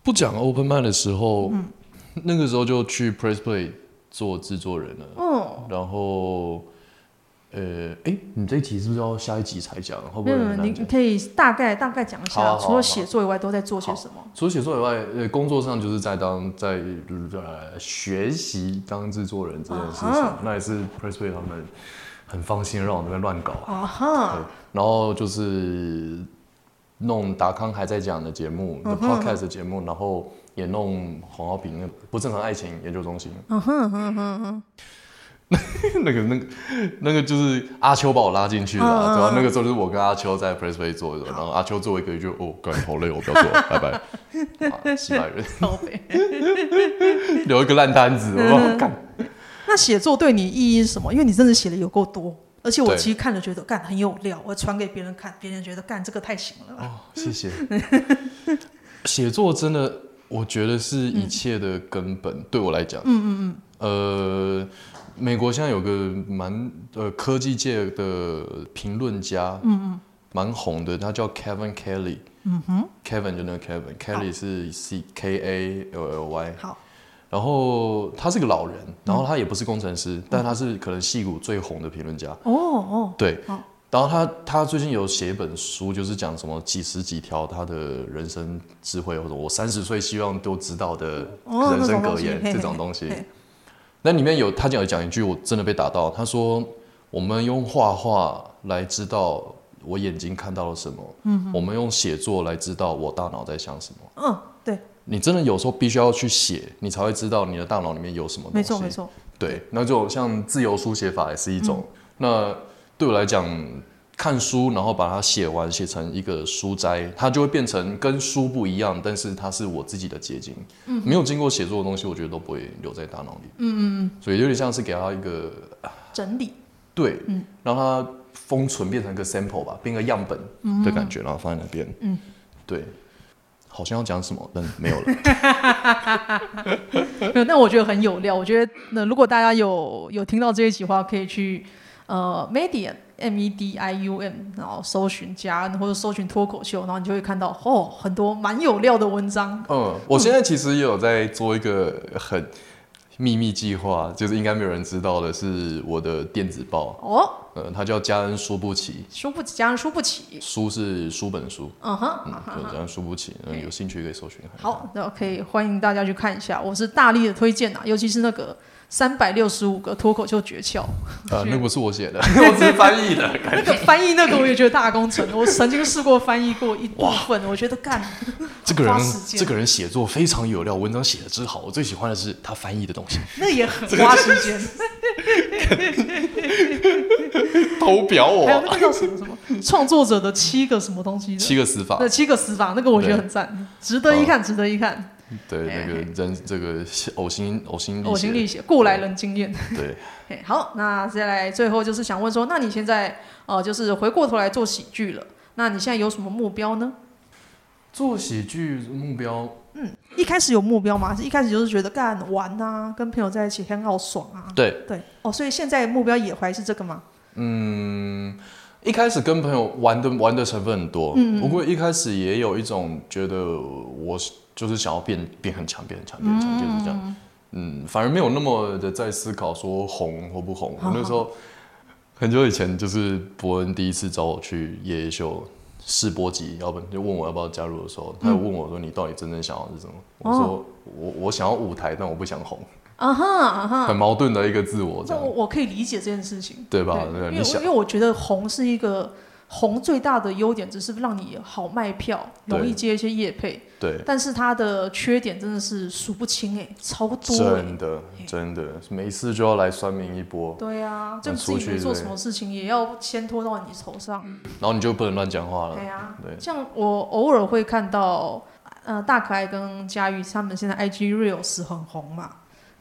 不讲 Open mind 的时候，嗯、那个时候就去 Press Play 做制作人了。嗯，然后。呃，哎、欸，你这一集是不是要下一集才讲？会不会？嗯，你你可以大概大概讲一下，好好好，除了写作以外都在做些什么？除了写作以外，呃，工作上就是在当在呃学习当制作人这件事情，啊、那也是 Pressplay 他们很放心让我那边乱搞啊哈。然后就是弄达康还在讲的节目、uh. The Podcast 的节目，然后也弄黄敖丙不正常爱情研究中心。嗯哼哼哼哼。那个、那个、那个就是阿秋把我拉进去的，对吧？那个时候就是我跟阿秋在 Press Play 做的，然后阿秋做一个就哦，感觉好累，我不要做，拜拜。几百人，留一个烂摊子，我干。那写作对你意义是什么？因为你真的写的有够多，而且我其实看了觉得干很有料，我传给别人看，别人觉得干这个太行了。哦，谢谢。写作真的，我觉得是一切的根本，对我来讲。嗯嗯嗯。呃。美国现在有个蛮呃科技界的评论家，嗯嗯，蛮红的，他叫 Kevin Kelly，嗯哼，Kevin 就那个 Kevin，Kelly 是 C K A L L Y，好，然后他是个老人，然后他也不是工程师，但他是可能矽谷最红的评论家，哦哦，对，然后他他最近有写一本书，就是讲什么几十几条他的人生智慧，或者我三十岁希望都知道的人生格言这种东西。那里面有他讲有讲一句，我真的被打到。他说：“我们用画画来知道我眼睛看到了什么，嗯，我们用写作来知道我大脑在想什么。”嗯，对。你真的有时候必须要去写，你才会知道你的大脑里面有什么东西。没错，没错。对，那就像自由书写法也是一种。嗯、那对我来讲。看书，然后把它写完，写成一个书斋，它就会变成跟书不一样，但是它是我自己的结晶。嗯，没有经过写作的东西，我觉得都不会留在大脑里。嗯嗯，所以有点像是给它一个整理，对，嗯，让它封存变成一个 sample 吧，变个样本的感觉，嗯、然后放在那边。嗯，对，好像要讲什么，但没有了。没有，但我觉得很有料。我觉得那如果大家有有听到这一集的话，可以去呃 Medium。M E D I U M，然后搜寻加或者搜寻脱口秀，然后你就会看到哦，很多蛮有料的文章。嗯，我现在其实也有在做一个很秘密计划，就是应该没有人知道的，是我的电子报哦。呃，它叫家恩输不起，输不起，家恩输不起，书是书本书。嗯哼，嗯，就嘉恩输不起，嗯，有兴趣可以搜寻。好，那可以欢迎大家去看一下，我是大力的推荐啊，尤其是那个。三百六十五个脱口秀诀窍啊，那不是我写的，我只是翻译的。那个翻译那个我也觉得大工程，我曾经试过翻译过一部分，我觉得干。这个人，这个人写作非常有料，文章写的真好。我最喜欢的是他翻译的东西，那也很花时间。偷表我，还有那个叫什么什么创作者的七个什么东西？七个死法。对，七个死法，那个我觉得很赞，值得一看，值得一看。对，那个人这个呕心呕心呕心沥血过来人经验。对，好，那接下来最后就是想问说，那你现在呃，就是回过头来做喜剧了，那你现在有什么目标呢？做喜剧目标，嗯，一开始有目标吗？是一开始就是觉得干玩啊，跟朋友在一起很好爽啊。对对哦，所以现在目标也还是这个吗？嗯，一开始跟朋友玩的玩的成分很多，嗯，不过一开始也有一种觉得我。就是想要变变很强，变很强，变很强，就是这样。嗯，反而没有那么的在思考说红或不红。我那时候很久以前，就是伯恩第一次找我去夜夜秀试播集，要不就问我要不要加入的时候，他就问我说：“你到底真正想要是什么？”我说：“我我想要舞台，但我不想红。”啊哈啊哈，很矛盾的一个自我。这样我我可以理解这件事情，对吧？因为因为我觉得红是一个红最大的优点只是让你好卖票，容易接一些业配。对。但是它的缺点真的是数不清哎，超多。真的，真的，每次就要来酸民一波。对啊，就自己没做什么事情，也要先拖到你头上。然后你就不能乱讲话了。对啊。对。像我偶尔会看到，呃，大可爱跟佳玉他们现在 IG Reels 很红嘛。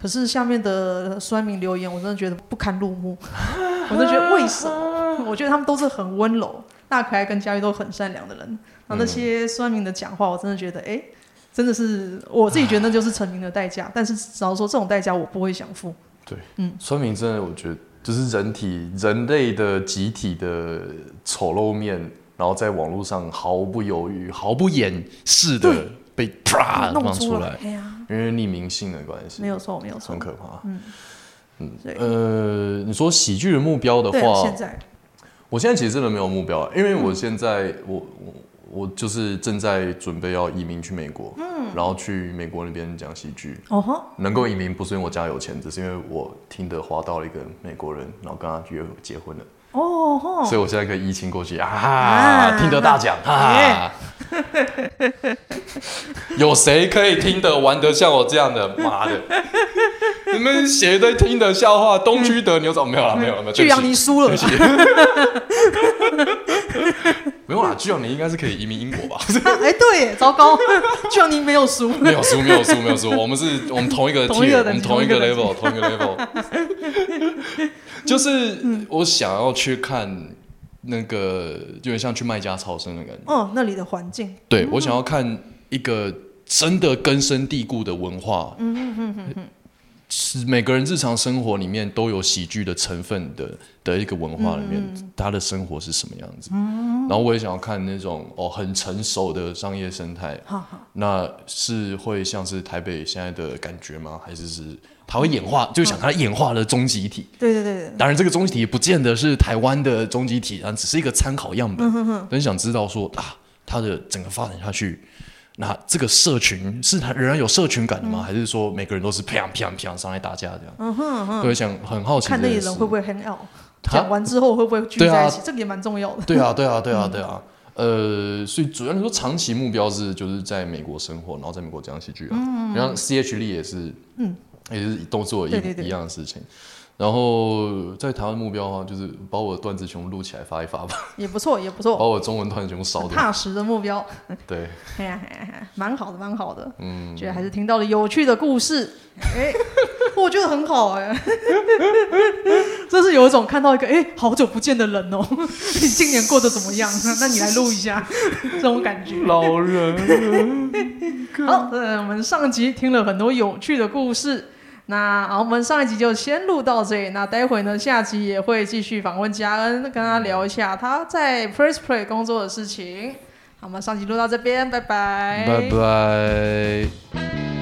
可是下面的酸民留言，我真的觉得不堪入目。我真的觉得为什么？我觉得他们都是很温柔，大可爱跟佳玉都很善良的人。然后那些酸民的讲话，我真的觉得，哎、欸，真的是我自己觉得那就是成名的代价。但是只要说这种代价，我不会想付。对，嗯，酸民真的，我觉得就是人体人类的集体的丑陋面，然后在网络上毫不犹豫、毫不掩饰的被啪放出来。因为匿名性的关系，没有错，没有错，很可怕。嗯嗯，呃，你说喜剧的目标的话，现在，我现在其实真的没有目标，因为我现在、嗯、我我我就是正在准备要移民去美国，嗯，然后去美国那边讲喜剧。哦吼，能够移民不是因为我家有钱，只是因为我听得花到了一个美国人，然后跟他约结婚了。哦吼，所以我现在可以移情过去啊，啊，听得大奖啊。有谁可以听得玩得像我这样的？妈的！你们写的听得笑话，东区的牛总没有了，没有了，没有。巨阳你输了。没有啦，巨阳你应该是可以移民英国吧？哎，对，糟糕，巨阳你没有输，没有输，没有输，没有输。我们是我们同一个 tier，我们同一个 level，同一个 level。就是我想要去看。那个有点像去麦家超生的感觉。哦，那里的环境。对，我想要看一个真的根深蒂固的文化。嗯嗯嗯嗯嗯。是每个人日常生活里面都有喜剧的成分的的一个文化里面，他的生活是什么样子？然后我也想要看那种哦很成熟的商业生态。那是会像是台北现在的感觉吗？还是是？它会演化，就想它演化的终极体。对对对。当然，这个终极体不见得是台湾的终极体，只是一个参考样本。很想知道说啊，它的整个发展下去，那这个社群是它仍然有社群感的吗？还是说每个人都是啪啪啪上来打架这样？嗯哼，对，想很好奇。看那些人会不会 hang out？讲完之后会不会聚在一起？这个也蛮重要的。对啊，对啊，对啊，对啊。呃，所以主要你说长期目标是就是在美国生活，然后在美国讲喜剧啊。嗯。然后 C H 力也是。嗯。也是都做一一样的事情，然后在台湾目标的话，就是把我的段子全部录起来发一发吧，也不错，也不错，把我中文段子全部烧掉，踏实的目标，对，哎呀哎呀，蛮好的，蛮好的，嗯，觉得还是听到了有趣的故事，哎，我觉得很好哎，这是有一种看到一个哎好久不见的人哦，你今年过得怎么样？那你来录一下，这种感觉，老人，好，呃，我们上集听了很多有趣的故事。那好，我们上一集就先录到这里。那待会呢，下集也会继续访问嘉恩，跟他聊一下他在 First Play 工作的事情。好，我们上集录到这边，拜拜，拜拜。